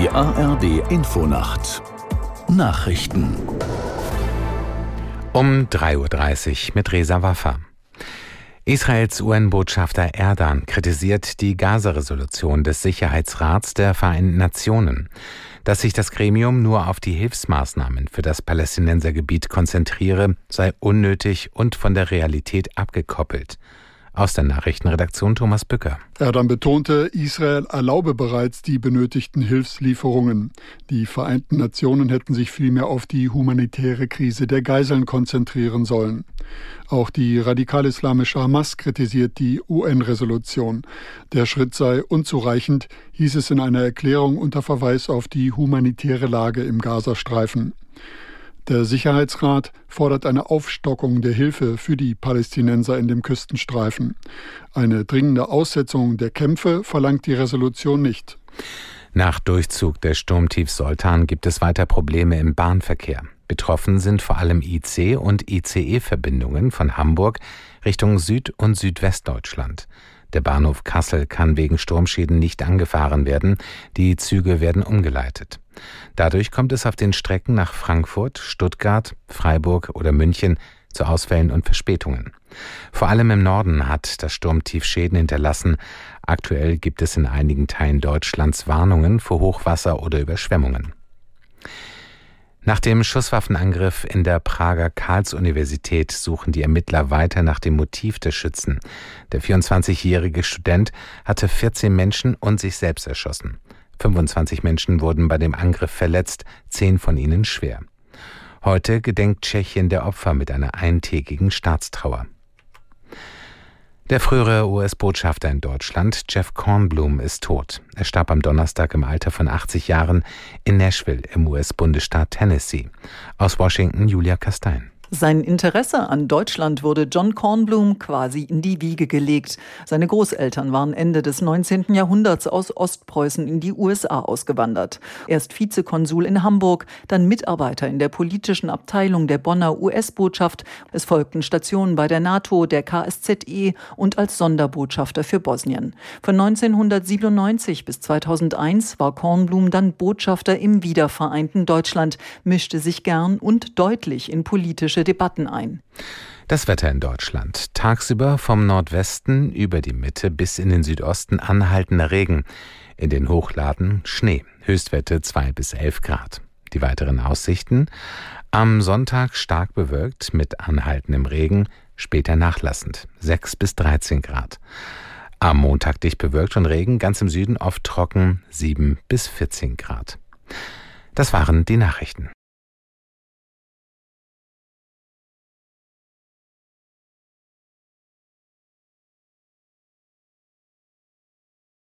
Die ARD Infonacht Nachrichten um 3.30 Uhr mit Resa Waffa. Israels UN-Botschafter Erdan kritisiert die Gaza-Resolution des Sicherheitsrats der Vereinten Nationen, dass sich das Gremium nur auf die Hilfsmaßnahmen für das Palästinensergebiet konzentriere, sei unnötig und von der Realität abgekoppelt. Aus der Nachrichtenredaktion Thomas Bücker. Er dann betonte, Israel erlaube bereits die benötigten Hilfslieferungen. Die Vereinten Nationen hätten sich vielmehr auf die humanitäre Krise der Geiseln konzentrieren sollen. Auch die radikal-islamische Hamas kritisiert die UN-Resolution. Der Schritt sei unzureichend, hieß es in einer Erklärung unter Verweis auf die humanitäre Lage im Gazastreifen. Der Sicherheitsrat fordert eine Aufstockung der Hilfe für die Palästinenser in dem Küstenstreifen. Eine dringende Aussetzung der Kämpfe verlangt die Resolution nicht. Nach Durchzug des Sturmtiefs Soltan gibt es weiter Probleme im Bahnverkehr. Betroffen sind vor allem IC und ICE-Verbindungen von Hamburg Richtung Süd- und Südwestdeutschland. Der Bahnhof Kassel kann wegen Sturmschäden nicht angefahren werden, die Züge werden umgeleitet. Dadurch kommt es auf den Strecken nach Frankfurt, Stuttgart, Freiburg oder München zu Ausfällen und Verspätungen. Vor allem im Norden hat das Sturmtief Schäden hinterlassen. Aktuell gibt es in einigen Teilen Deutschlands Warnungen vor Hochwasser oder Überschwemmungen. Nach dem Schusswaffenangriff in der Prager Karls-Universität suchen die Ermittler weiter nach dem Motiv des Schützen. Der 24-jährige Student hatte 14 Menschen und sich selbst erschossen. 25 Menschen wurden bei dem Angriff verletzt, zehn von ihnen schwer. Heute gedenkt Tschechien der Opfer mit einer eintägigen Staatstrauer. Der frühere US-Botschafter in Deutschland, Jeff Kornblum, ist tot. Er starb am Donnerstag im Alter von 80 Jahren in Nashville im US-Bundesstaat Tennessee. Aus Washington Julia Kastein. Sein Interesse an Deutschland wurde John Kornblum quasi in die Wiege gelegt. Seine Großeltern waren Ende des 19. Jahrhunderts aus Ostpreußen in die USA ausgewandert. Erst Vizekonsul in Hamburg, dann Mitarbeiter in der politischen Abteilung der Bonner US-Botschaft. Es folgten Stationen bei der NATO, der KSZE und als Sonderbotschafter für Bosnien. Von 1997 bis 2001 war Kornblum dann Botschafter im wiedervereinten Deutschland, mischte sich gern und deutlich in politische politische Debatten ein. Das Wetter in Deutschland. Tagsüber vom Nordwesten über die Mitte bis in den Südosten anhaltender Regen. In den Hochladen Schnee. Höchstwerte 2 bis 11 Grad. Die weiteren Aussichten. Am Sonntag stark bewölkt mit anhaltendem Regen, später nachlassend 6 bis 13 Grad. Am Montag dicht bewölkt und Regen, ganz im Süden oft trocken 7 bis 14 Grad. Das waren die Nachrichten.